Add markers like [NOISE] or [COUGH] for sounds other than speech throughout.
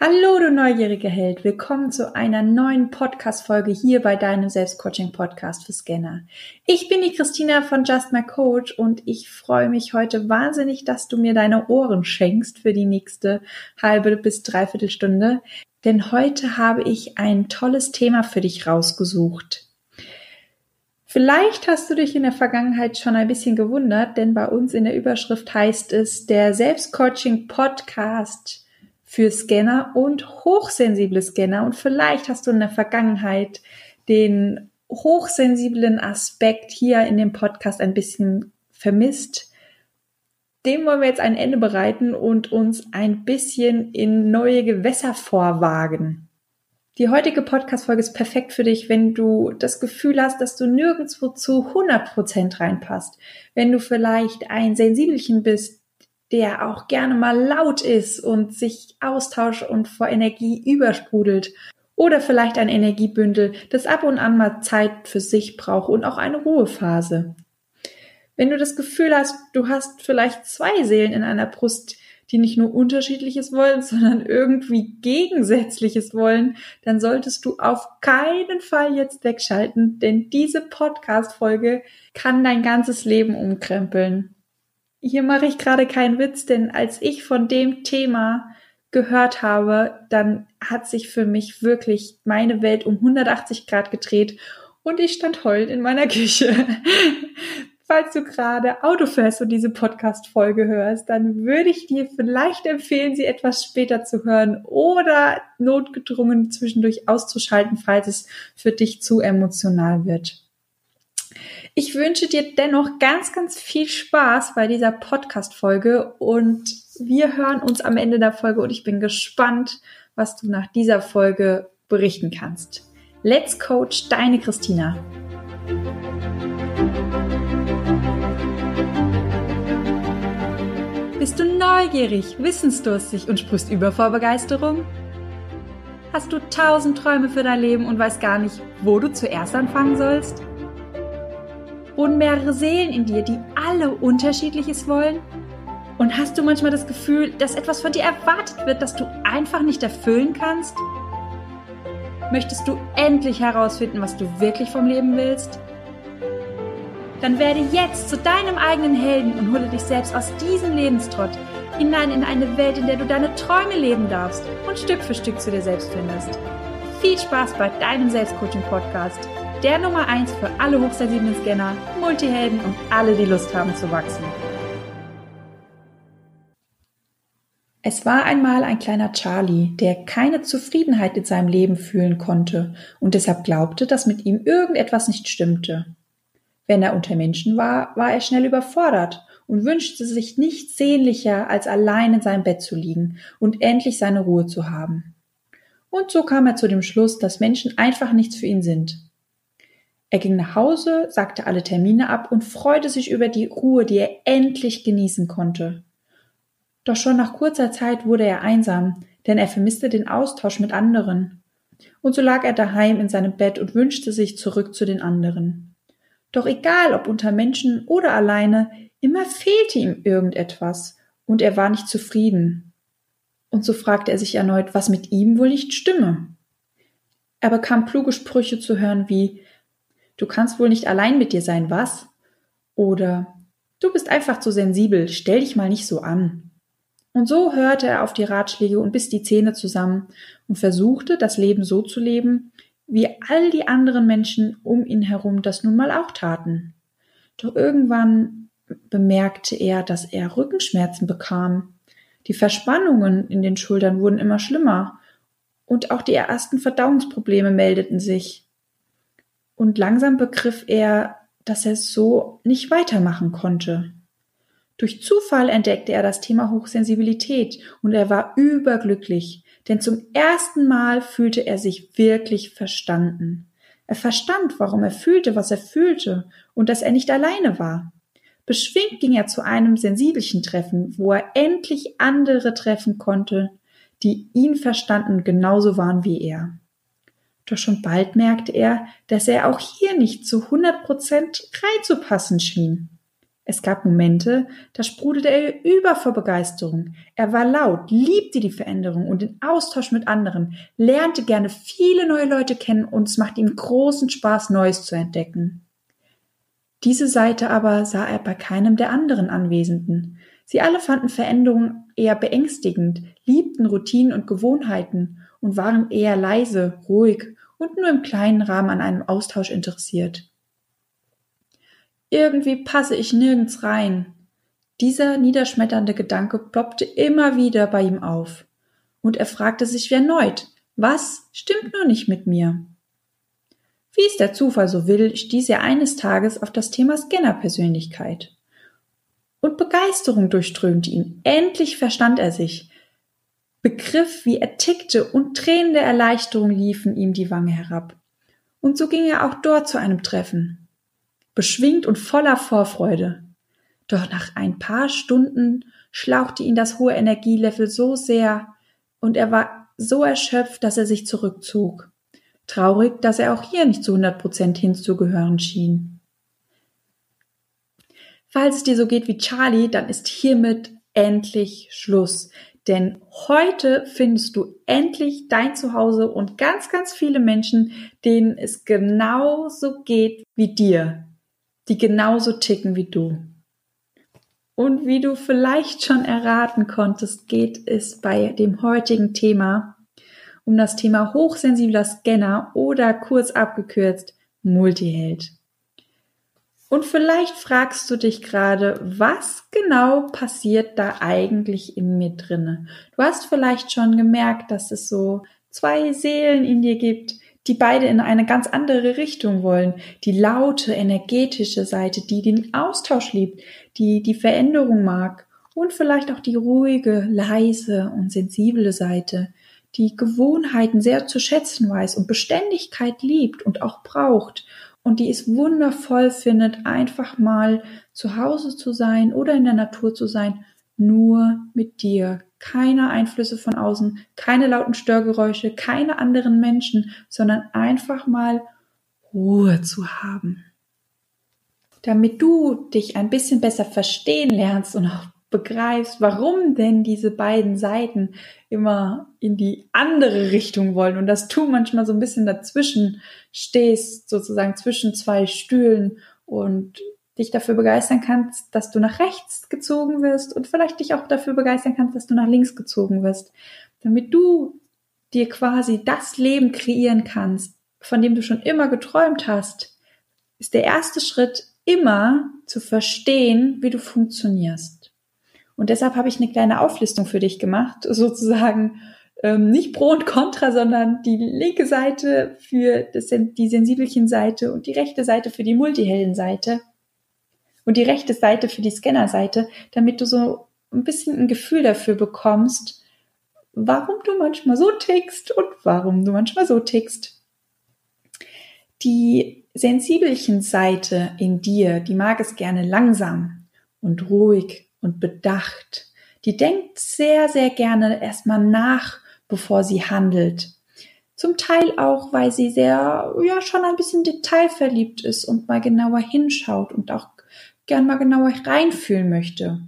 Hallo, du neugieriger Held. Willkommen zu einer neuen Podcast-Folge hier bei deinem Selbstcoaching-Podcast für Scanner. Ich bin die Christina von Just My Coach und ich freue mich heute wahnsinnig, dass du mir deine Ohren schenkst für die nächste halbe bis dreiviertel Stunde. Denn heute habe ich ein tolles Thema für dich rausgesucht. Vielleicht hast du dich in der Vergangenheit schon ein bisschen gewundert, denn bei uns in der Überschrift heißt es der Selbstcoaching Podcast für Scanner und hochsensible Scanner. Und vielleicht hast du in der Vergangenheit den hochsensiblen Aspekt hier in dem Podcast ein bisschen vermisst. Dem wollen wir jetzt ein Ende bereiten und uns ein bisschen in neue Gewässer vorwagen. Die heutige Podcast-Folge ist perfekt für dich, wenn du das Gefühl hast, dass du nirgendwo zu 100% reinpasst. Wenn du vielleicht ein Sensibelchen bist, der auch gerne mal laut ist und sich austauscht und vor Energie übersprudelt. Oder vielleicht ein Energiebündel, das ab und an mal Zeit für sich braucht und auch eine Ruhephase. Wenn du das Gefühl hast, du hast vielleicht zwei Seelen in einer Brust, die nicht nur unterschiedliches wollen, [LAUGHS] sondern irgendwie gegensätzliches wollen, dann solltest du auf keinen Fall jetzt wegschalten, denn diese Podcast-Folge kann dein ganzes Leben umkrempeln. Hier mache ich gerade keinen Witz, denn als ich von dem Thema gehört habe, dann hat sich für mich wirklich meine Welt um 180 Grad gedreht und ich stand heulend in meiner [LAUGHS] Küche. Falls du gerade Auto fährst und diese Podcast-Folge hörst, dann würde ich dir vielleicht empfehlen, sie etwas später zu hören oder notgedrungen zwischendurch auszuschalten, falls es für dich zu emotional wird. Ich wünsche dir dennoch ganz, ganz viel Spaß bei dieser Podcast-Folge und wir hören uns am Ende der Folge und ich bin gespannt, was du nach dieser Folge berichten kannst. Let's Coach, deine Christina. Bist du neugierig, wissensdurstig und sprichst über vor Begeisterung? Hast du tausend Träume für dein Leben und weißt gar nicht, wo du zuerst anfangen sollst? Wohnen mehrere Seelen in dir, die alle unterschiedliches wollen? Und hast du manchmal das Gefühl, dass etwas von dir erwartet wird, das du einfach nicht erfüllen kannst? Möchtest du endlich herausfinden, was du wirklich vom Leben willst? Dann werde jetzt zu deinem eigenen Helden und hole dich selbst aus diesem Lebenstrott hinein in eine Welt, in der du deine Träume leben darfst und Stück für Stück zu dir selbst findest. Viel Spaß bei deinem Selbstcoaching-Podcast der Nummer 1 für alle hochsensiblen Scanner, Multihelden und alle, die Lust haben zu wachsen. Es war einmal ein kleiner Charlie, der keine Zufriedenheit in seinem Leben fühlen konnte und deshalb glaubte, dass mit ihm irgendetwas nicht stimmte. Wenn er unter Menschen war, war er schnell überfordert und wünschte sich nichts sehnlicher, als allein in seinem Bett zu liegen und endlich seine Ruhe zu haben. Und so kam er zu dem Schluss, dass Menschen einfach nichts für ihn sind. Er ging nach Hause, sagte alle Termine ab und freute sich über die Ruhe, die er endlich genießen konnte. Doch schon nach kurzer Zeit wurde er einsam, denn er vermisste den Austausch mit anderen. Und so lag er daheim in seinem Bett und wünschte sich zurück zu den anderen. Doch egal ob unter Menschen oder alleine, immer fehlte ihm irgendetwas, und er war nicht zufrieden. Und so fragte er sich erneut, was mit ihm wohl nicht stimme. Er bekam kluge Sprüche zu hören wie Du kannst wohl nicht allein mit dir sein, was? Oder Du bist einfach zu sensibel, stell dich mal nicht so an. Und so hörte er auf die Ratschläge und biss die Zähne zusammen und versuchte, das Leben so zu leben, wie all die anderen Menschen um ihn herum das nun mal auch taten. Doch irgendwann bemerkte er, dass er Rückenschmerzen bekam. Die Verspannungen in den Schultern wurden immer schlimmer und auch die ersten Verdauungsprobleme meldeten sich und langsam begriff er, dass er so nicht weitermachen konnte. Durch Zufall entdeckte er das Thema Hochsensibilität und er war überglücklich, denn zum ersten Mal fühlte er sich wirklich verstanden. Er verstand, warum er fühlte, was er fühlte und dass er nicht alleine war. Beschwingt ging er zu einem sensibelchen Treffen, wo er endlich andere treffen konnte, die ihn verstanden genauso waren wie er. Doch schon bald merkte er, dass er auch hier nicht zu 100 Prozent reinzupassen schien. Es gab Momente, da sprudelte er über vor Begeisterung. Er war laut, liebte die Veränderung und den Austausch mit anderen, lernte gerne viele neue Leute kennen und es macht ihm großen Spaß, Neues zu entdecken. Diese Seite aber sah er bei keinem der anderen Anwesenden. Sie alle fanden Veränderungen eher beängstigend, liebten Routinen und Gewohnheiten und waren eher leise, ruhig und nur im kleinen Rahmen an einem Austausch interessiert. Irgendwie passe ich nirgends rein. Dieser niederschmetternde Gedanke ploppte immer wieder bei ihm auf. Und er fragte sich erneut, was stimmt nur nicht mit mir? Wie es der Zufall so will, stieß er eines Tages auf das Thema Scanner-Persönlichkeit. Und Begeisterung durchströmte ihn. Endlich verstand er sich, begriff, wie er tickte und Tränen der Erleichterung liefen ihm die Wange herab. Und so ging er auch dort zu einem Treffen beschwingt und voller Vorfreude. Doch nach ein paar Stunden schlauchte ihn das hohe Energielevel so sehr und er war so erschöpft, dass er sich zurückzog. Traurig, dass er auch hier nicht zu 100 Prozent hinzugehören schien. Falls es dir so geht wie Charlie, dann ist hiermit endlich Schluss. Denn heute findest du endlich dein Zuhause und ganz, ganz viele Menschen, denen es genauso geht wie dir die genauso ticken wie du. Und wie du vielleicht schon erraten konntest, geht es bei dem heutigen Thema um das Thema hochsensibler Scanner oder kurz abgekürzt Multiheld. Und vielleicht fragst du dich gerade, was genau passiert da eigentlich in mir drinne? Du hast vielleicht schon gemerkt, dass es so zwei Seelen in dir gibt, die beide in eine ganz andere Richtung wollen. Die laute, energetische Seite, die den Austausch liebt, die die Veränderung mag und vielleicht auch die ruhige, leise und sensible Seite, die Gewohnheiten sehr zu schätzen weiß und Beständigkeit liebt und auch braucht und die es wundervoll findet, einfach mal zu Hause zu sein oder in der Natur zu sein, nur mit dir, keine Einflüsse von außen, keine lauten Störgeräusche, keine anderen Menschen, sondern einfach mal Ruhe zu haben. Damit du dich ein bisschen besser verstehen lernst und auch begreifst, warum denn diese beiden Seiten immer in die andere Richtung wollen und dass du manchmal so ein bisschen dazwischen stehst, sozusagen zwischen zwei Stühlen und dich dafür begeistern kannst, dass du nach rechts gezogen wirst und vielleicht dich auch dafür begeistern kannst, dass du nach links gezogen wirst, damit du dir quasi das Leben kreieren kannst, von dem du schon immer geträumt hast, ist der erste Schritt immer zu verstehen, wie du funktionierst. Und deshalb habe ich eine kleine Auflistung für dich gemacht, sozusagen ähm, nicht Pro und Contra, sondern die linke Seite für das, die sensibelchen Seite und die rechte Seite für die multihellen Seite und die rechte Seite für die Scannerseite, damit du so ein bisschen ein Gefühl dafür bekommst, warum du manchmal so tickst und warum du manchmal so tickst. Die sensibelchen Seite in dir, die mag es gerne langsam und ruhig und bedacht. Die denkt sehr, sehr gerne erstmal nach, bevor sie handelt. Zum Teil auch, weil sie sehr, ja, schon ein bisschen detailverliebt ist und mal genauer hinschaut und auch gern mal genauer reinfühlen möchte.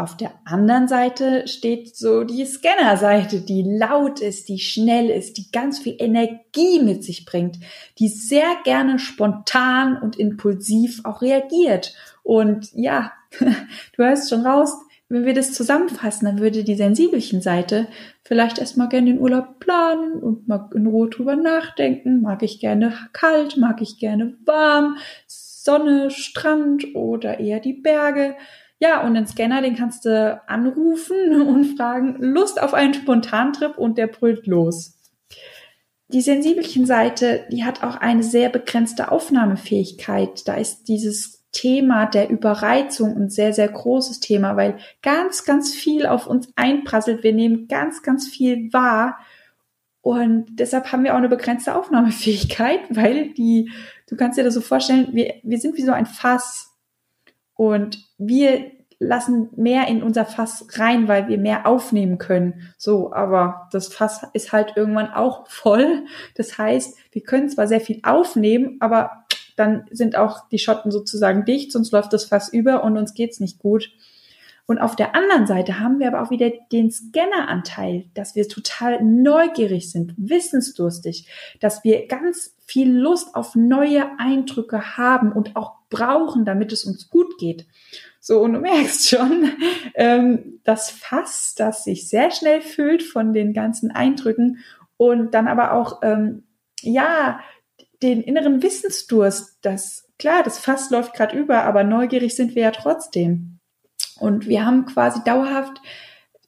Auf der anderen Seite steht so die Scanner-Seite, die laut ist, die schnell ist, die ganz viel Energie mit sich bringt, die sehr gerne spontan und impulsiv auch reagiert. Und ja, [LAUGHS] du hörst schon raus, wenn wir das zusammenfassen, dann würde die sensibelchen Seite vielleicht erstmal gerne den Urlaub planen und mal in Ruhe drüber nachdenken. Mag ich gerne kalt, mag ich gerne warm, Sonne, Strand oder eher die Berge. Ja, und den Scanner, den kannst du anrufen [LAUGHS] und fragen, Lust auf einen Spontantrip und der brüllt los. Die sensibelchen Seite, die hat auch eine sehr begrenzte Aufnahmefähigkeit. Da ist dieses Thema der Überreizung ein sehr, sehr großes Thema, weil ganz, ganz viel auf uns einprasselt. Wir nehmen ganz, ganz viel wahr. Und deshalb haben wir auch eine begrenzte Aufnahmefähigkeit, [LAUGHS] weil die du kannst dir das so vorstellen, wir, wir sind wie so ein Fass und wir lassen mehr in unser Fass rein, weil wir mehr aufnehmen können. So, aber das Fass ist halt irgendwann auch [LAUGHS] voll. Das heißt, wir können zwar sehr viel aufnehmen, aber dann sind auch die Schotten sozusagen dicht, sonst läuft das Fass über und uns geht's nicht gut. Und auf der anderen Seite haben wir aber auch wieder den Scanneranteil, dass wir total neugierig sind, wissensdurstig, dass wir ganz viel Lust auf neue Eindrücke haben und auch brauchen, damit es uns gut geht. So, und du merkst schon, [LAUGHS] ähm, das Fass, das sich sehr schnell füllt von den ganzen Eindrücken und dann aber auch, ähm, ja, den inneren Wissensdurst, das, klar, das Fass läuft gerade über, aber neugierig sind wir ja trotzdem. Und wir haben quasi dauerhaft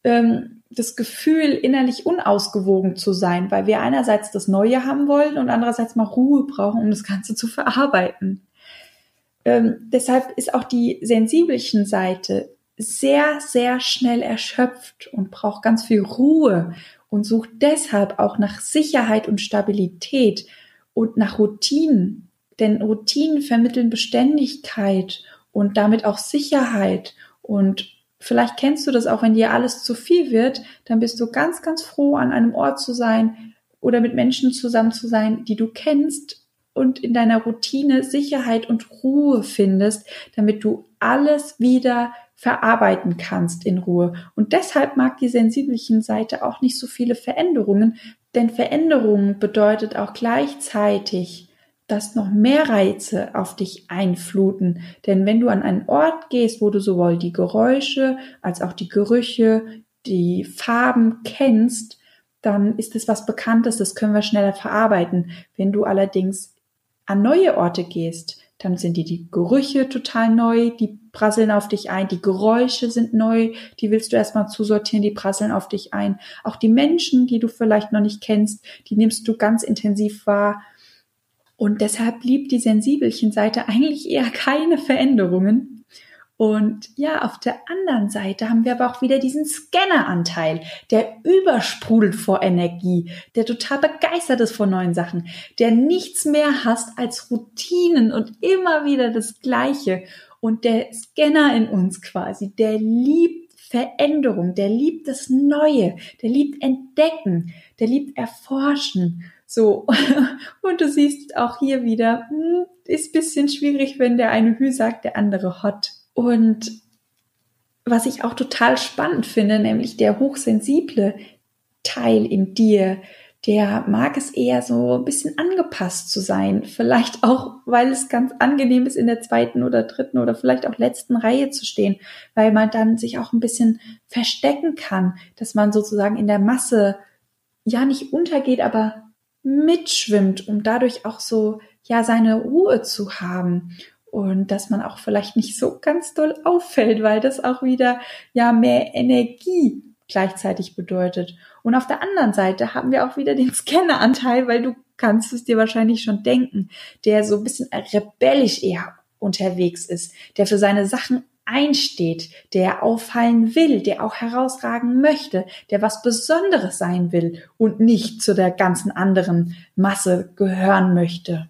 ähm, das Gefühl, innerlich unausgewogen zu sein, weil wir einerseits das Neue haben wollen und andererseits mal Ruhe brauchen, um das Ganze zu verarbeiten. Ähm, deshalb ist auch die sensibelchen Seite sehr, sehr schnell erschöpft und braucht ganz viel Ruhe und sucht deshalb auch nach Sicherheit und Stabilität und nach Routinen. Denn Routinen vermitteln Beständigkeit und damit auch Sicherheit und vielleicht kennst du das auch, wenn dir alles zu viel wird, dann bist du ganz, ganz froh, an einem Ort zu sein oder mit Menschen zusammen zu sein, die du kennst und in deiner Routine Sicherheit und Ruhe findest, damit du alles wieder verarbeiten kannst in Ruhe. Und deshalb mag die sensibelchen Seite auch nicht so viele Veränderungen, denn Veränderungen bedeutet auch gleichzeitig dass noch mehr Reize auf dich einfluten. Denn wenn du an einen Ort gehst, wo du sowohl die Geräusche als auch die Gerüche, die Farben kennst, dann ist es was Bekanntes, das können wir schneller verarbeiten. Wenn du allerdings an neue Orte gehst, dann sind die, die Gerüche total neu, die prasseln auf dich ein, die Geräusche sind neu, die willst du erstmal zusortieren, die prasseln auf dich ein. Auch die Menschen, die du vielleicht noch nicht kennst, die nimmst du ganz intensiv wahr und deshalb liebt die sensibelchen Seite eigentlich eher keine Veränderungen. Und ja, auf der anderen Seite haben wir aber auch wieder diesen Scanneranteil, der übersprudelt vor Energie, der total begeistert ist von neuen Sachen, der nichts mehr hasst als Routinen und immer wieder das Gleiche. Und der Scanner in uns quasi, der liebt Veränderung, der liebt das Neue, der liebt Entdecken, der liebt Erforschen. So, [LAUGHS] und du siehst auch hier wieder, hm, ist bisschen schwierig, wenn der eine Hü sagt, der andere Hot. Und was ich auch total spannend finde, nämlich der hochsensible Teil in dir, der mag es eher so ein bisschen angepasst zu sein. Vielleicht auch, weil es ganz angenehm ist, in der zweiten oder dritten oder vielleicht auch letzten Reihe zu stehen, weil man dann sich auch ein bisschen verstecken kann, dass man sozusagen in der Masse ja nicht untergeht, aber mitschwimmt, um dadurch auch so, ja, seine Ruhe zu haben. Und dass man auch vielleicht nicht so ganz doll auffällt, weil das auch wieder, ja, mehr Energie gleichzeitig bedeutet. Und auf der anderen Seite haben wir auch wieder den Scanneranteil, weil du kannst es dir wahrscheinlich schon denken, der so ein bisschen rebellisch eher unterwegs ist, der für seine Sachen einsteht, der auffallen will, der auch herausragen möchte, der was Besonderes sein will und nicht zu der ganzen anderen Masse gehören möchte.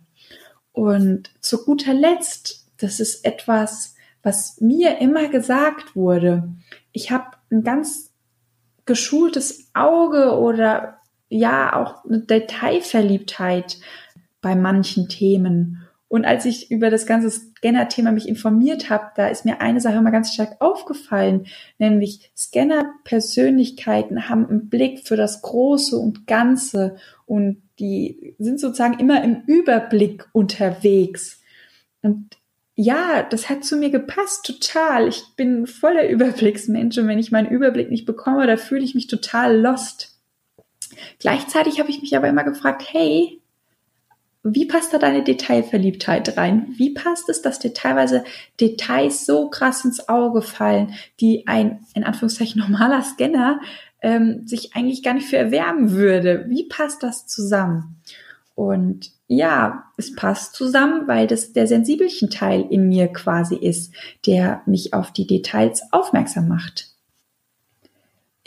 Und zu guter Letzt, das ist etwas, was mir immer gesagt wurde. Ich habe ein ganz geschultes Auge oder ja auch eine Detailverliebtheit bei manchen Themen. Und als ich über das ganze Scanner-Thema mich informiert habe, da ist mir eine Sache mal ganz stark aufgefallen, nämlich Scanner-Persönlichkeiten haben einen Blick für das Große und Ganze und die sind sozusagen immer im Überblick unterwegs. Und ja, das hat zu mir gepasst, total. Ich bin voller [LAUGHS] Überblicksmensch und wenn ich meinen Überblick nicht bekomme, da fühle ich mich total lost. Gleichzeitig habe ich mich aber immer gefragt, hey, wie passt da deine Detailverliebtheit rein? Wie passt es, dass dir teilweise Details so krass ins Auge fallen, die ein, in Anführungszeichen, normaler Scanner ähm, sich eigentlich gar nicht für erwärmen würde? Wie passt das zusammen? Und ja, es passt zusammen, weil das der sensibelchen Teil in mir quasi ist, der mich auf die Details aufmerksam macht.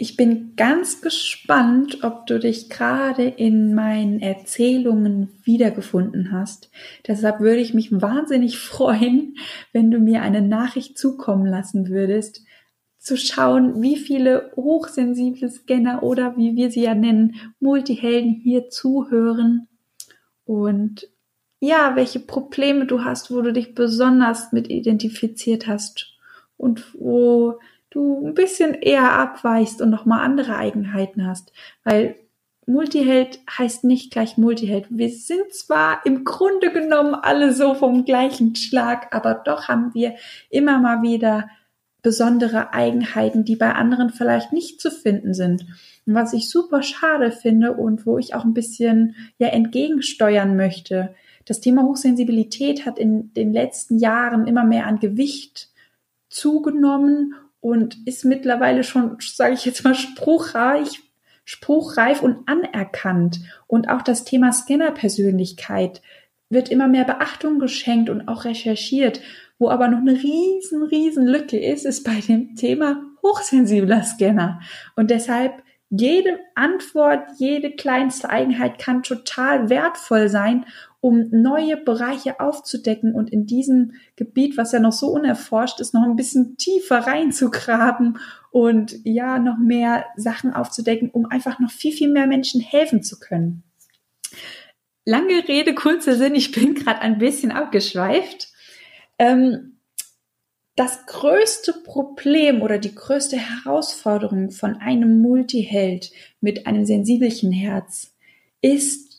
Ich bin ganz gespannt, ob du dich gerade in meinen Erzählungen wiedergefunden hast. Deshalb würde ich mich wahnsinnig freuen, wenn du mir eine Nachricht zukommen lassen würdest, zu schauen, wie viele hochsensible Scanner oder wie wir sie ja nennen, Multihelden hier zuhören und ja, welche Probleme du hast, wo du dich besonders mit identifiziert hast und wo du ein bisschen eher abweichst und nochmal andere Eigenheiten hast. Weil Multiheld heißt nicht gleich Multiheld. Wir sind zwar im Grunde genommen alle so vom gleichen Schlag, aber doch haben wir immer mal wieder besondere Eigenheiten, die bei anderen vielleicht nicht zu finden sind. Und was ich super schade finde und wo ich auch ein bisschen ja entgegensteuern möchte. Das Thema Hochsensibilität hat in den letzten Jahren immer mehr an Gewicht zugenommen und ist mittlerweile schon, sage ich jetzt mal, spruchreich, spruchreif und anerkannt. Und auch das Thema Scannerpersönlichkeit wird immer mehr Beachtung geschenkt und auch recherchiert. Wo aber noch eine riesen, riesen Lücke ist, ist bei dem Thema hochsensibler Scanner. Und deshalb jede Antwort, jede kleinste Eigenheit kann total wertvoll sein, um neue Bereiche aufzudecken und in diesem Gebiet, was ja noch so unerforscht ist, noch ein bisschen tiefer reinzugraben und ja, noch mehr Sachen aufzudecken, um einfach noch viel, viel mehr Menschen helfen zu können. Lange Rede, kurzer Sinn, ich bin gerade ein bisschen abgeschweift. Ähm, das größte Problem oder die größte Herausforderung von einem Multiheld mit einem sensibelchen Herz ist,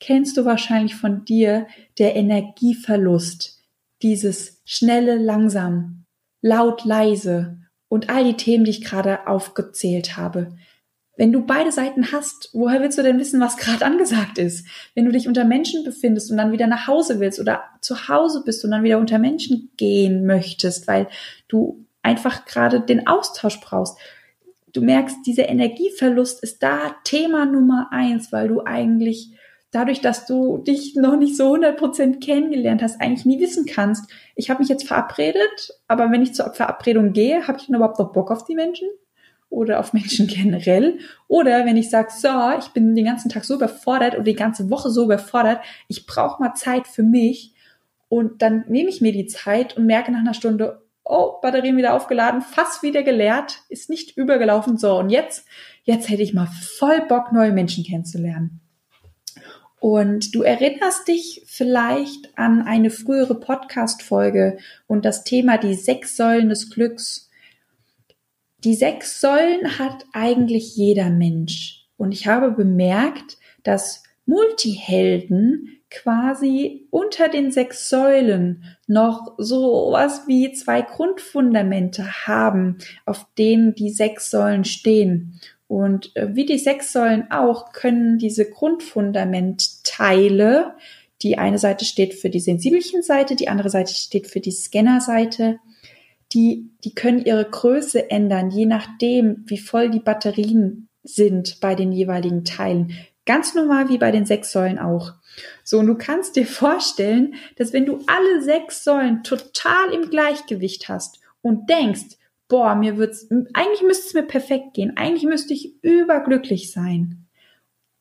kennst du wahrscheinlich von dir, der Energieverlust, dieses schnelle, langsam, laut, leise und all die Themen, die ich gerade aufgezählt habe. Wenn du beide Seiten hast, woher willst du denn wissen, was gerade angesagt ist? Wenn du dich unter Menschen befindest und dann wieder nach Hause willst oder zu Hause bist und dann wieder unter Menschen gehen möchtest, weil du einfach gerade den Austausch brauchst. Du merkst, dieser Energieverlust ist da Thema Nummer eins, weil du eigentlich dadurch, dass du dich noch nicht so 100% kennengelernt hast, eigentlich nie wissen kannst, ich habe mich jetzt verabredet, aber wenn ich zur Verabredung gehe, habe ich dann überhaupt noch Bock auf die Menschen? oder auf Menschen [LAUGHS] generell. Oder wenn ich sage, so, ich bin den ganzen Tag so überfordert oder die ganze Woche so überfordert, ich brauche mal Zeit für mich. Und dann nehme ich mir die Zeit und merke nach einer Stunde, oh, Batterien wieder aufgeladen, fast wieder geleert, ist nicht übergelaufen. So, und jetzt, jetzt hätte ich mal voll Bock, neue Menschen kennenzulernen. Und du erinnerst dich vielleicht an eine frühere Podcast-Folge und das Thema die sechs Säulen des Glücks die sechs Säulen hat eigentlich jeder Mensch. Und ich habe bemerkt, dass Multihelden quasi unter den sechs Säulen noch so was wie zwei Grundfundamente haben, auf denen die sechs Säulen stehen. Und äh, wie die sechs Säulen auch, können diese Grundfundamentteile, die eine Seite steht für die sensibelchen Seite, die andere Seite steht für die Scanner-Seite, die, die können ihre Größe ändern, je nachdem, wie voll die Batterien sind bei den jeweiligen Teilen. Ganz normal wie bei den sechs Säulen auch. So, und du kannst dir vorstellen, dass wenn du alle sechs Säulen total im Gleichgewicht hast und denkst, boah, mir wird's, eigentlich müsste es mir perfekt gehen, eigentlich müsste ich überglücklich sein,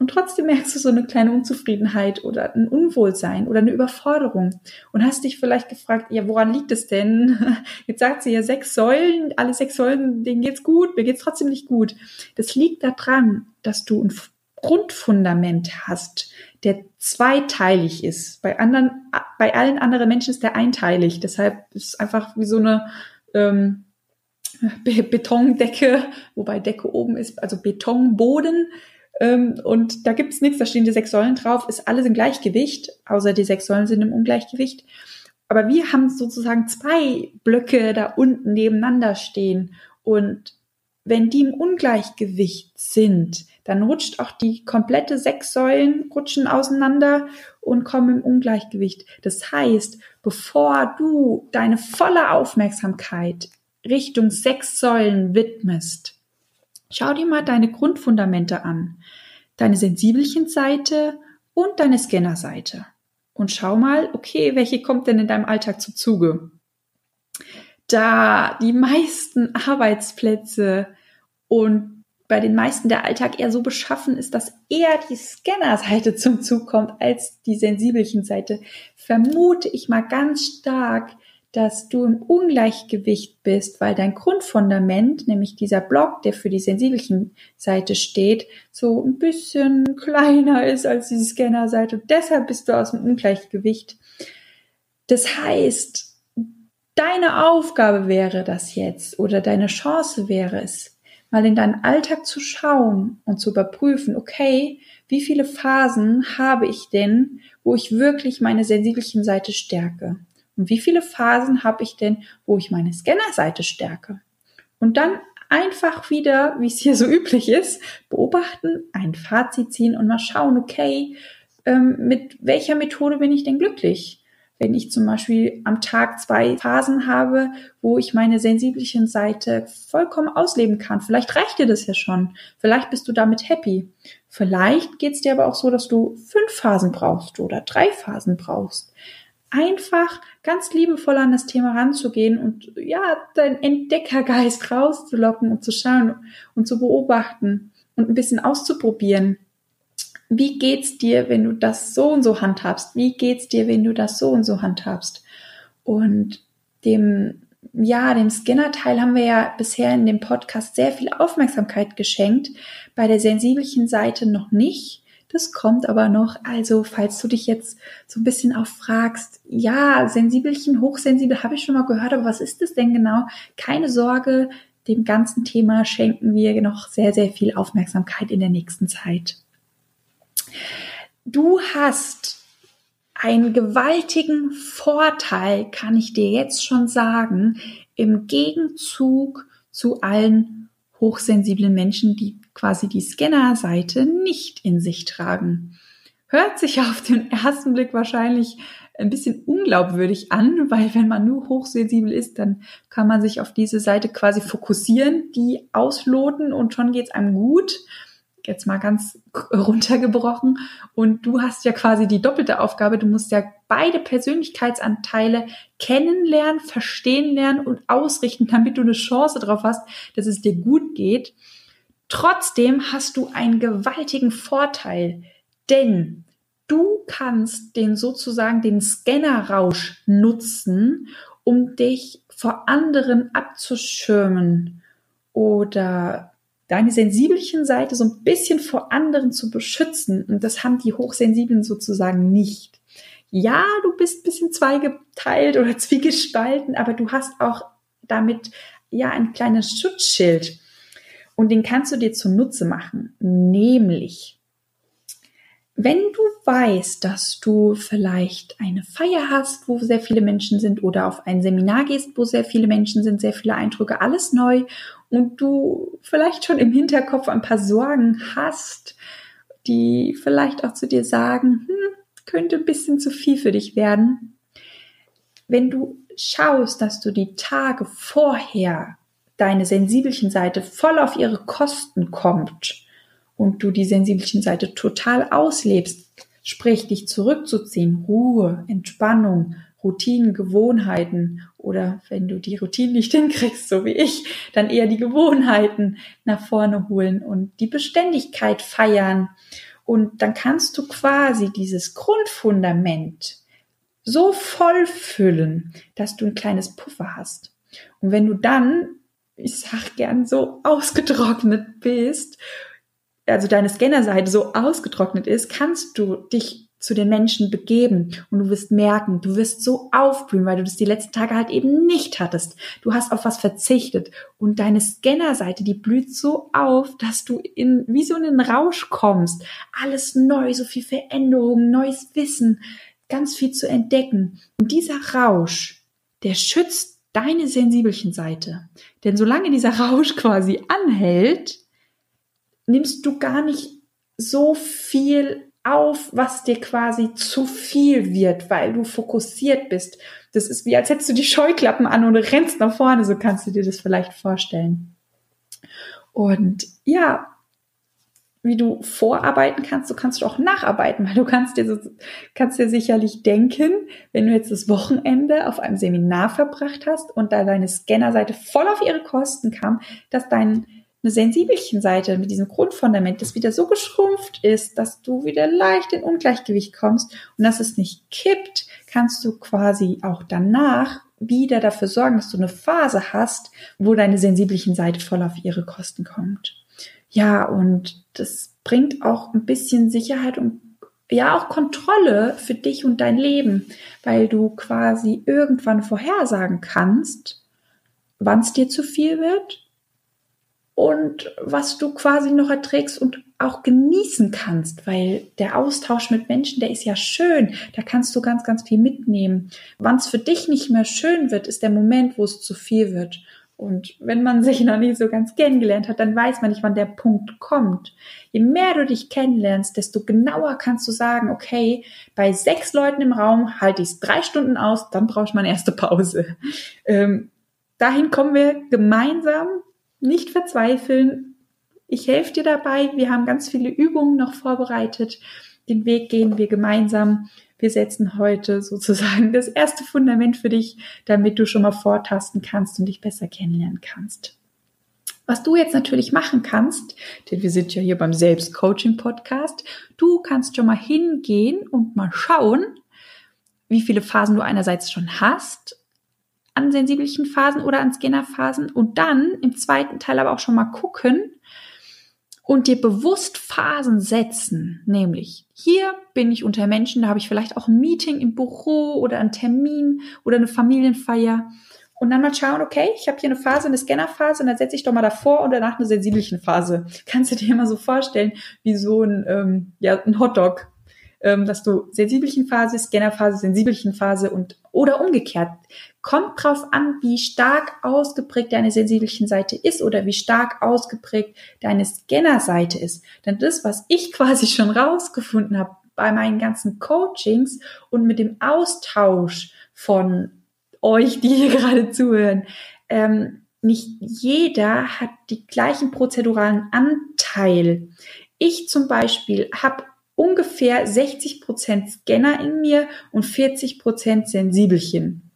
und trotzdem merkst du so eine kleine Unzufriedenheit oder ein Unwohlsein oder eine Überforderung und hast dich vielleicht gefragt, ja, woran liegt es denn? [LAUGHS] Jetzt sagt sie ja sechs Säulen, alle sechs Säulen, denen geht's gut, mir geht's trotzdem nicht gut. Das liegt daran, dass du ein Grundfundament hast, der zweiteilig ist. Bei anderen, bei allen anderen Menschen ist der einteilig. Deshalb ist es einfach wie so eine ähm, Betondecke, wobei Decke oben ist, also Betonboden, ähm, und da gibt's nichts, da stehen die sechs Säulen drauf, ist alles im Gleichgewicht, außer die sechs Säulen sind im Ungleichgewicht. Aber wir haben sozusagen zwei Blöcke da unten nebeneinander stehen. Und wenn die im Ungleichgewicht sind, dann rutscht auch die komplette sechs Säulen rutschen auseinander und kommen im Ungleichgewicht. Das heißt, bevor du deine volle Aufmerksamkeit Richtung sechs Säulen widmest, Schau dir mal deine Grundfundamente an, deine sensibelchen Seite und deine Scanner-Seite. Und schau mal, okay, welche kommt denn in deinem Alltag zu Zuge? Da die meisten [LAUGHS] Arbeitsplätze und bei den meisten der Alltag eher so beschaffen ist, dass eher die Scanner-Seite zum Zug kommt als die sensibelchen Seite, vermute ich mal ganz stark, dass du im Ungleichgewicht bist, weil dein Grundfundament, nämlich dieser Block, der für die sensibelchen Seite steht, so ein bisschen kleiner ist als die Scannerseite. Und deshalb bist du aus dem Ungleichgewicht. Das heißt, deine Aufgabe wäre das jetzt oder deine Chance wäre es, mal in deinen Alltag zu schauen und zu überprüfen, okay, wie viele Phasen habe ich denn, wo ich wirklich meine sensibelchen Seite stärke? Wie viele Phasen habe ich denn, wo ich meine Scannerseite stärke? Und dann einfach wieder, wie es hier so [LAUGHS] üblich ist, beobachten, ein Fazit ziehen und mal schauen, okay, ähm, mit welcher Methode bin ich denn glücklich? Wenn ich zum Beispiel am Tag zwei Phasen habe, wo ich meine sensiblichen Seite vollkommen ausleben kann, vielleicht reicht dir das ja schon. Vielleicht bist du damit happy. Vielleicht geht es dir aber auch so, dass du fünf Phasen brauchst oder drei Phasen brauchst einfach ganz liebevoll an das Thema ranzugehen und ja, deinen Entdeckergeist [LAUGHS] rauszulocken und zu schauen und zu beobachten und ein bisschen auszuprobieren. Wie geht's dir, wenn du das so und so handhabst? Wie geht's dir, wenn du das so und so handhabst? Und dem, ja, dem Skinner-Teil haben wir ja bisher in dem Podcast sehr viel Aufmerksamkeit geschenkt. Bei der sensibelchen Seite noch nicht. Das kommt aber noch. Also, falls du dich jetzt so ein bisschen auch fragst, ja, sensibelchen, hochsensibel habe ich schon mal gehört, aber was ist das denn genau? Keine Sorge, dem ganzen Thema schenken wir noch sehr, sehr viel Aufmerksamkeit in der nächsten Zeit. Du hast einen gewaltigen Vorteil, kann ich dir jetzt schon sagen, im Gegenzug zu allen hochsensiblen Menschen, die quasi die Scannerseite nicht in sich tragen. Hört sich auf den ersten Blick wahrscheinlich ein bisschen unglaubwürdig an, weil wenn man nur hochsensibel ist, dann kann man sich auf diese Seite quasi fokussieren, die ausloten und schon geht's einem gut jetzt mal ganz runtergebrochen. Und du hast ja quasi die doppelte Aufgabe. Du musst ja beide Persönlichkeitsanteile kennenlernen, verstehen lernen und ausrichten, [LAUGHS] damit du eine Chance darauf hast, dass es dir gut geht. Trotzdem hast du einen gewaltigen Vorteil, denn du kannst den sozusagen den Scannerrausch nutzen, um dich vor anderen abzuschirmen oder deine sensibelchen Seite so ein bisschen vor anderen zu beschützen. Und das haben die Hochsensiblen sozusagen nicht. Ja, du bist ein bisschen zweigeteilt oder [LAUGHS] zwiegespalten, aber du hast auch damit ja ein kleines Schutzschild. Und den kannst du dir zunutze machen. Nämlich, wenn du weißt, dass du vielleicht eine Feier hast, wo sehr viele Menschen sind oder auf ein Seminar gehst, wo sehr viele Menschen sind, sehr viele Eindrücke, alles neu und du vielleicht schon im Hinterkopf ein paar Sorgen hast, die vielleicht auch zu dir sagen, hm, könnte ein bisschen zu viel für dich werden. Wenn du schaust, dass du die Tage vorher deine sensibelchen Seite voll auf ihre Kosten kommt und du die sensibelchen Seite total auslebst, sprich dich zurückzuziehen, Ruhe, Entspannung, Routinen, Gewohnheiten oder wenn du die Routinen nicht [LAUGHS] hinkriegst, so wie ich, dann eher die Gewohnheiten nach vorne holen und die Beständigkeit feiern. Und dann kannst du quasi dieses Grundfundament so voll füllen, dass du ein kleines Puffer hast. Und wenn du dann, ich sag gern, so ausgetrocknet bist, also deine Scannerseite so ausgetrocknet ist, kannst du dich zu den Menschen begeben und du wirst merken, du wirst so aufblühen, weil du das die letzten Tage halt eben nicht hattest. Du hast auf was verzichtet und deine Scannerseite, die blüht so auf, dass du in wie so in den Rausch kommst. Alles neu, so viel Veränderung, neues Wissen, ganz viel zu entdecken. Und dieser Rausch, der schützt deine sensibelchen Seite. Denn solange dieser [LAUGHS] Rausch quasi anhält, nimmst du gar nicht so viel auf, was dir quasi zu viel wird, weil du fokussiert bist. Das ist wie, als hättest du die Scheuklappen an und rennst nach vorne, so kannst du dir das vielleicht vorstellen. Und ja, wie du vorarbeiten kannst, so kannst du auch nacharbeiten, weil du kannst dir, so, kannst dir sicherlich denken, wenn du jetzt das Wochenende auf einem Seminar verbracht hast und da deine Scannerseite voll auf ihre Kosten kam, dass dein eine sensibelchen Seite mit diesem Grundfundament, das wieder so geschrumpft ist, dass du wieder leicht in Ungleichgewicht kommst und dass es nicht kippt, kannst du quasi auch danach wieder dafür sorgen, dass du eine Phase hast, wo deine sensiblichen Seite voll auf ihre Kosten kommt. Ja, und das bringt auch ein bisschen Sicherheit und ja auch Kontrolle für dich und dein Leben, weil du quasi irgendwann vorhersagen kannst, wann es dir zu viel wird und was du quasi noch erträgst und auch genießen kannst, weil der Austausch mit Menschen, der ist ja schön, da kannst du ganz, ganz viel mitnehmen. Wann es für dich nicht mehr schön wird, ist der Moment, wo es zu viel wird. Und wenn man sich noch nicht so ganz kennengelernt hat, dann weiß man nicht, wann der Punkt kommt. Je mehr du dich kennenlernst, desto genauer kannst du sagen, okay, bei sechs Leuten im Raum halte ich es drei Stunden aus, dann brauche ich meine erste Pause. Ähm, dahin kommen wir gemeinsam nicht verzweifeln. Ich helfe dir dabei. Wir haben ganz viele Übungen noch vorbereitet. Den Weg gehen wir gemeinsam. Wir setzen heute sozusagen das erste Fundament für dich, damit du schon mal vortasten kannst und dich besser kennenlernen kannst. Was du jetzt natürlich machen kannst, denn wir sind ja hier beim Selbstcoaching-Podcast, du kannst schon mal hingehen und mal schauen, wie viele Phasen du einerseits schon hast an sensiblichen Phasen oder an Scannerphasen und dann im zweiten Teil aber auch schon mal gucken und dir bewusst Phasen setzen, nämlich hier bin ich unter Menschen, da habe ich vielleicht auch ein Meeting im Büro oder einen Termin oder eine Familienfeier. Und dann mal schauen, okay, ich habe hier eine Phase, eine Scannerphase und dann setze ich doch mal davor und danach eine sensiblichen Phase. Kannst du dir immer so vorstellen, wie so ein, ähm, ja, ein Hotdog, ähm, dass du sensiblichen Phase, Scannerphase, sensiblichen Phase und oder umgekehrt. Kommt drauf an, wie stark ausgeprägt deine sensiblichen Seite ist oder wie stark ausgeprägt deine Scannerseite ist. Denn das, was ich [LAUGHS] quasi schon rausgefunden habe bei meinen ganzen Coachings und mit dem Austausch von euch, die hier [LAUGHS] gerade zuhören, ähm, nicht jeder hat die gleichen prozeduralen Anteil. Ich zum Beispiel habe ungefähr 60 Prozent Scanner in mir und 40 Prozent Sensibelchen.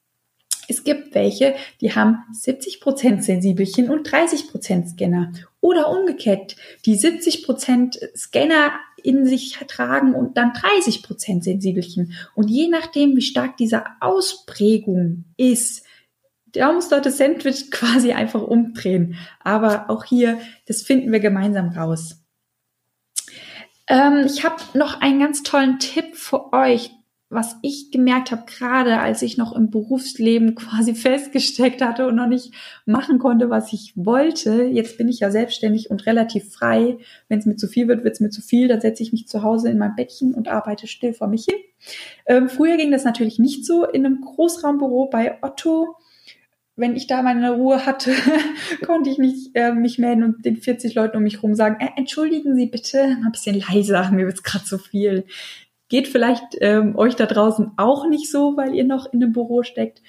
Es gibt welche, die haben 70 Prozent Sensibelchen und 30 Prozent Scanner. Oder umgekehrt, die 70 Prozent Scanner in sich tragen und dann 30 Prozent Sensibelchen. Und je nachdem, wie stark diese Ausprägung ist, da muss dort das Sandwich [LAUGHS] quasi einfach umdrehen. Aber auch hier, das finden wir gemeinsam raus. Ähm, ich habe noch einen ganz tollen Tipp für euch, was ich gemerkt habe, gerade als ich noch im Berufsleben [LAUGHS] quasi festgesteckt hatte und noch nicht machen konnte, was ich wollte. Jetzt bin ich ja selbstständig und relativ frei. Wenn es mir zu viel wird, wird es mir zu viel. Dann setze ich mich zu Hause in mein Bettchen und arbeite still vor mich hin. Ähm, früher ging das natürlich nicht so. In einem Großraumbüro bei Otto wenn ich da meine Ruhe hatte, [LAUGHS] konnte ich nicht äh, mich melden und den 40 Leuten um mich herum sagen, äh, entschuldigen Sie bitte, mal ein bisschen leiser, [LAUGHS] mir wird's gerade zu viel. Geht vielleicht ähm, euch da draußen auch nicht so, weil ihr noch in einem Büro steckt.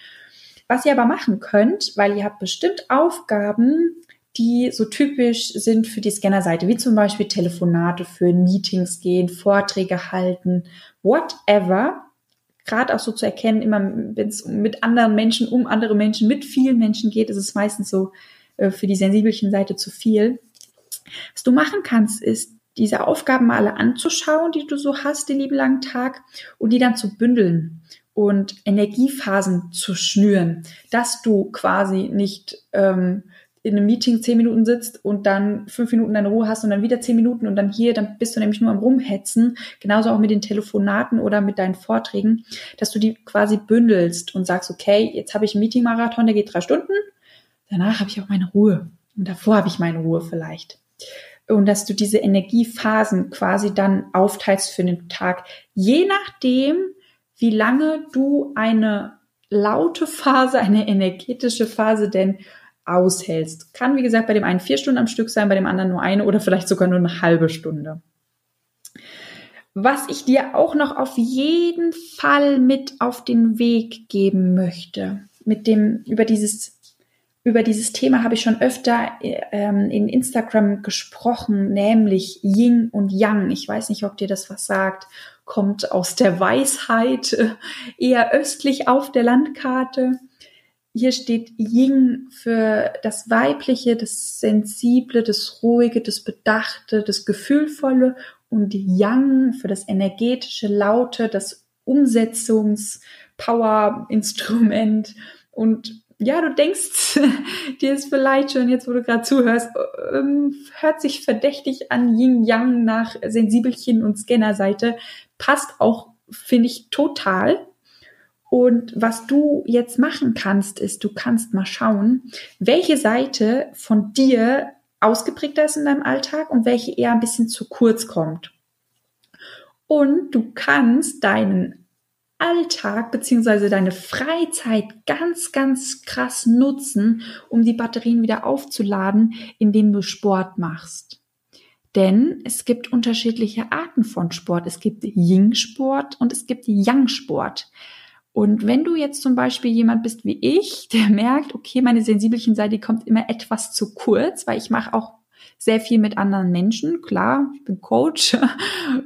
Was ihr aber machen könnt, weil ihr habt bestimmt Aufgaben, die so typisch sind für die Scannerseite, wie zum Beispiel Telefonate führen, Meetings gehen, Vorträge halten, whatever gerade auch so zu erkennen, immer wenn es mit anderen Menschen, um andere Menschen, mit vielen Menschen geht, ist es meistens so äh, für die sensibelchen Seite zu viel. Was du machen kannst, ist, diese Aufgaben mal alle anzuschauen, die du so hast den lieben langen Tag und die dann zu bündeln und Energiephasen zu schnüren, dass du quasi nicht ähm, in einem Meeting zehn Minuten sitzt und dann fünf Minuten deine Ruhe hast und dann wieder zehn Minuten und dann hier, dann bist du nämlich nur am Rumhetzen. Genauso auch mit den Telefonaten oder mit deinen Vorträgen, dass du die quasi bündelst und sagst, okay, jetzt habe ich einen Meeting-Marathon, der geht drei Stunden. Danach habe ich auch meine Ruhe. Und davor habe ich meine Ruhe vielleicht. Und dass du diese Energiephasen quasi dann aufteilst für den Tag. Je nachdem, wie lange du eine laute Phase, eine energetische Phase denn aushältst. Kann, wie gesagt, bei dem einen vier Stunden am Stück sein, bei dem anderen nur eine oder vielleicht sogar nur eine halbe Stunde. Was ich dir auch noch auf jeden Fall mit auf den Weg geben möchte, mit dem, über dieses, über dieses Thema habe ich schon öfter ähm, in Instagram gesprochen, nämlich Yin und Yang. Ich weiß nicht, ob dir das was sagt. Kommt aus der Weisheit, [LAUGHS] eher östlich auf der Landkarte hier steht Ying für das Weibliche, das Sensible, das Ruhige, das Bedachte, das Gefühlvolle und Yang für das Energetische, Laute, das Umsetzungs-Power-Instrument Und ja, du denkst, [LAUGHS] dir ist vielleicht schon jetzt, wo du gerade zuhörst, ähm, hört sich verdächtig an Yin Yang nach Sensibelchen und Scannerseite. Passt auch, finde ich, total. Und was du jetzt machen kannst, ist, du kannst mal schauen, welche Seite von dir ausgeprägter ist in deinem Alltag und welche eher ein bisschen zu kurz kommt. Und du kannst deinen Alltag beziehungsweise deine Freizeit ganz, ganz krass nutzen, um die Batterien wieder aufzuladen, indem du Sport machst. Denn es gibt unterschiedliche Arten von Sport. Es gibt Ying-Sport und es gibt Yang-Sport. Und wenn du jetzt zum Beispiel jemand bist wie ich, [LAUGHS] der merkt, okay, meine sensibelchen Seite kommt immer etwas zu kurz, weil ich mache auch sehr viel mit anderen Menschen. Klar, ich bin Coach. [LAUGHS]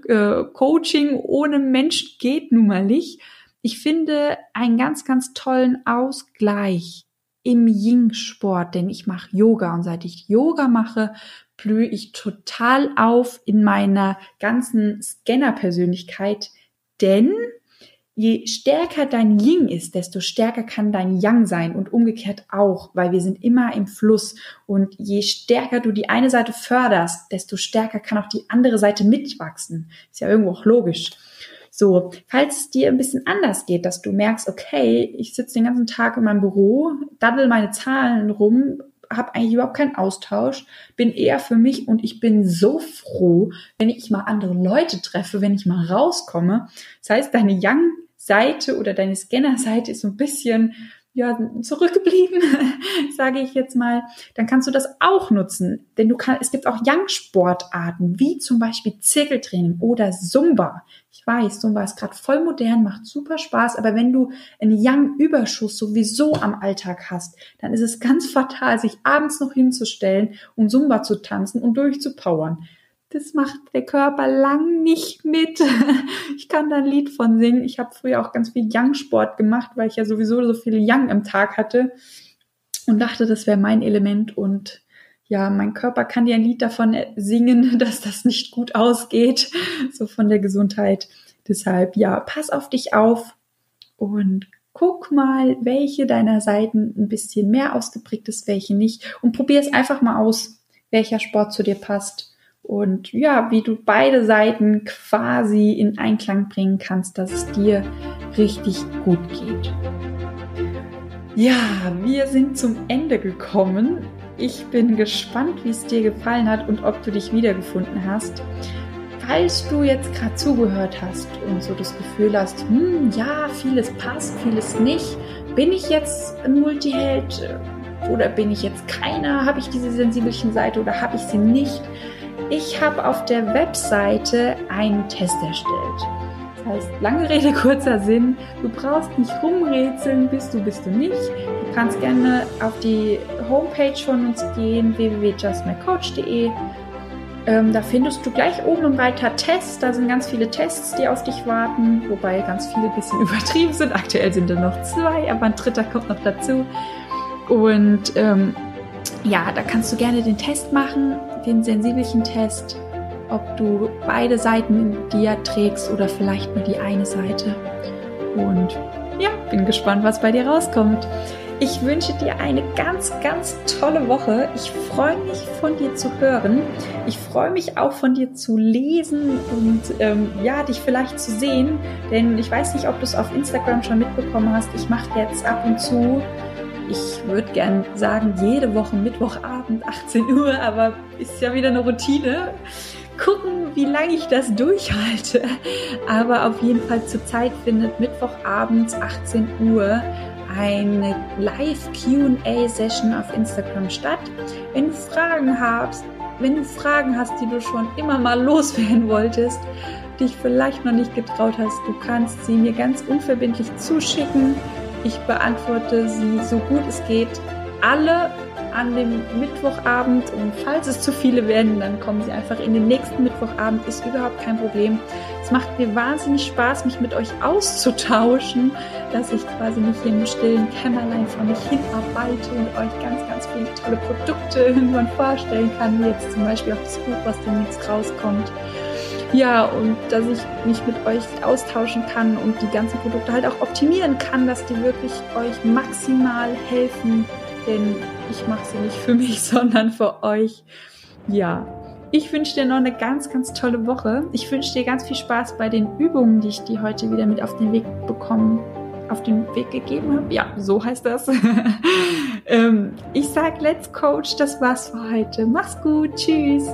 Äh, Coaching ohne Mensch geht nun mal nicht. Ich finde einen ganz, ganz tollen Ausgleich im Ying-Sport, denn ich mache Yoga und seit ich Yoga mache, blühe ich total auf in meiner ganzen Scanner-Persönlichkeit, denn je stärker dein Yin ist, desto stärker kann dein Yang sein und umgekehrt auch, weil wir sind immer im Fluss und je stärker du die eine Seite förderst, desto stärker kann auch die andere Seite mitwachsen. Ist ja irgendwo auch logisch. So, falls es dir ein bisschen anders geht, dass du merkst, okay, ich sitze den ganzen Tag in meinem Büro, daddel meine Zahlen rum, habe eigentlich überhaupt keinen Austausch, bin eher für mich und ich bin so froh, wenn ich mal andere Leute treffe, wenn ich mal rauskomme. Das heißt, deine Young Seite oder deine Scanner-Seite ist so ein bisschen ja, zurückgeblieben, [LAUGHS] sage ich jetzt mal, dann kannst du das auch nutzen. Denn du kannst, es gibt auch Young-Sportarten, wie zum Beispiel Zirkeltraining oder Zumba. Ich weiß, Zumba ist gerade voll modern, macht super Spaß, aber wenn du einen Young-Überschuss sowieso am Alltag hast, dann ist es ganz fatal, sich abends noch hinzustellen und Zumba zu tanzen und durchzupowern das macht der Körper lang nicht mit. [LAUGHS] Ich kann da ein Lied von singen. Ich habe früher auch ganz viel Young-Sport gemacht, weil ich ja sowieso so viele Young im Tag hatte und dachte, das wäre mein Element. Und ja, mein Körper kann dir ein Lied davon singen, [LAUGHS] dass das nicht gut ausgeht, [LAUGHS] so von der Gesundheit. Deshalb, ja, pass auf dich auf und guck mal, welche deiner Seiten ein bisschen mehr ausgeprägt ist, welche nicht. Und probier es einfach mal aus, welcher Sport zu dir passt und ja, wie du beide Seiten quasi in Einklang bringen kannst, dass es dir richtig gut geht. Ja, wir sind zum Ende gekommen. Ich bin gespannt, wie es dir gefallen hat und ob du dich wiedergefunden hast. Falls du jetzt gerade zugehört hast und so das Gefühl hast, hm, ja, vieles passt, vieles nicht, bin ich jetzt ein Multiheld oder bin ich jetzt keiner? Habe ich diese sensibelchen Seite oder habe ich sie nicht? Ich habe auf der Webseite einen Test erstellt. Das heißt, lange Rede, [LAUGHS] kurzer Sinn. Du brauchst nicht rumrätseln, bist du, bist du nicht. Du kannst gerne auf die Homepage von uns gehen, www.justmycoach.de. Ähm, da findest du gleich oben im Reiter Tests. Da sind ganz viele Tests, die auf dich warten, wobei ganz viele ein bisschen [LAUGHS] übertrieben sind. Aktuell sind da noch zwei, aber ein dritter kommt noch dazu. Und ähm, ja, da kannst du gerne den Test machen den sensibelchen Test, ob du beide Seiten in dir trägst oder vielleicht nur die eine Seite. Und ja, bin gespannt, was bei dir rauskommt. Ich wünsche dir eine ganz, ganz tolle Woche. Ich freue mich von dir zu hören. Ich freue mich auch von dir zu lesen und ähm, ja, dich vielleicht zu sehen. Denn ich weiß nicht, ob du es auf Instagram schon mitbekommen hast. Ich mache jetzt ab und zu ich würde gern sagen, jede Woche Mittwochabend 18 Uhr, aber ist ja wieder eine Routine. Gucken, wie lange ich das durchhalte. Aber auf jeden Fall zurzeit findet Mittwochabends 18 Uhr eine Live QA Session auf Instagram statt. Wenn du Fragen hast, wenn du Fragen hast, die du schon immer mal loswerden wolltest, dich vielleicht noch nicht getraut hast, du kannst sie mir ganz unverbindlich zuschicken. Ich beantworte sie so gut es geht alle an dem Mittwochabend und falls es zu viele werden, dann kommen sie einfach in den nächsten Mittwochabend, ist überhaupt kein Problem. Es macht mir wahnsinnig Spaß, mich mit euch auszutauschen, dass ich quasi nicht hier im stillen Kämmerlein vor mich hinarbeite und euch ganz, ganz viele tolle Produkte [LAUGHS] irgendwann vorstellen kann, wie jetzt zum Beispiel auch das Buch, was demnächst rauskommt. Ja, und dass ich mich mit euch austauschen kann und die ganzen Produkte halt auch optimieren kann, dass die wirklich euch maximal helfen. Denn ich mache sie nicht für [LAUGHS] mich, sondern für euch. Ja, ich wünsche dir noch eine ganz, ganz tolle Woche. Ich wünsche dir ganz viel Spaß bei den Übungen, die ich dir heute wieder mit auf den Weg bekommen, auf den Weg gegeben habe. Ja, so heißt das. [LAUGHS] ähm, ich sag Let's Coach, das war's für heute. Mach's gut, tschüss.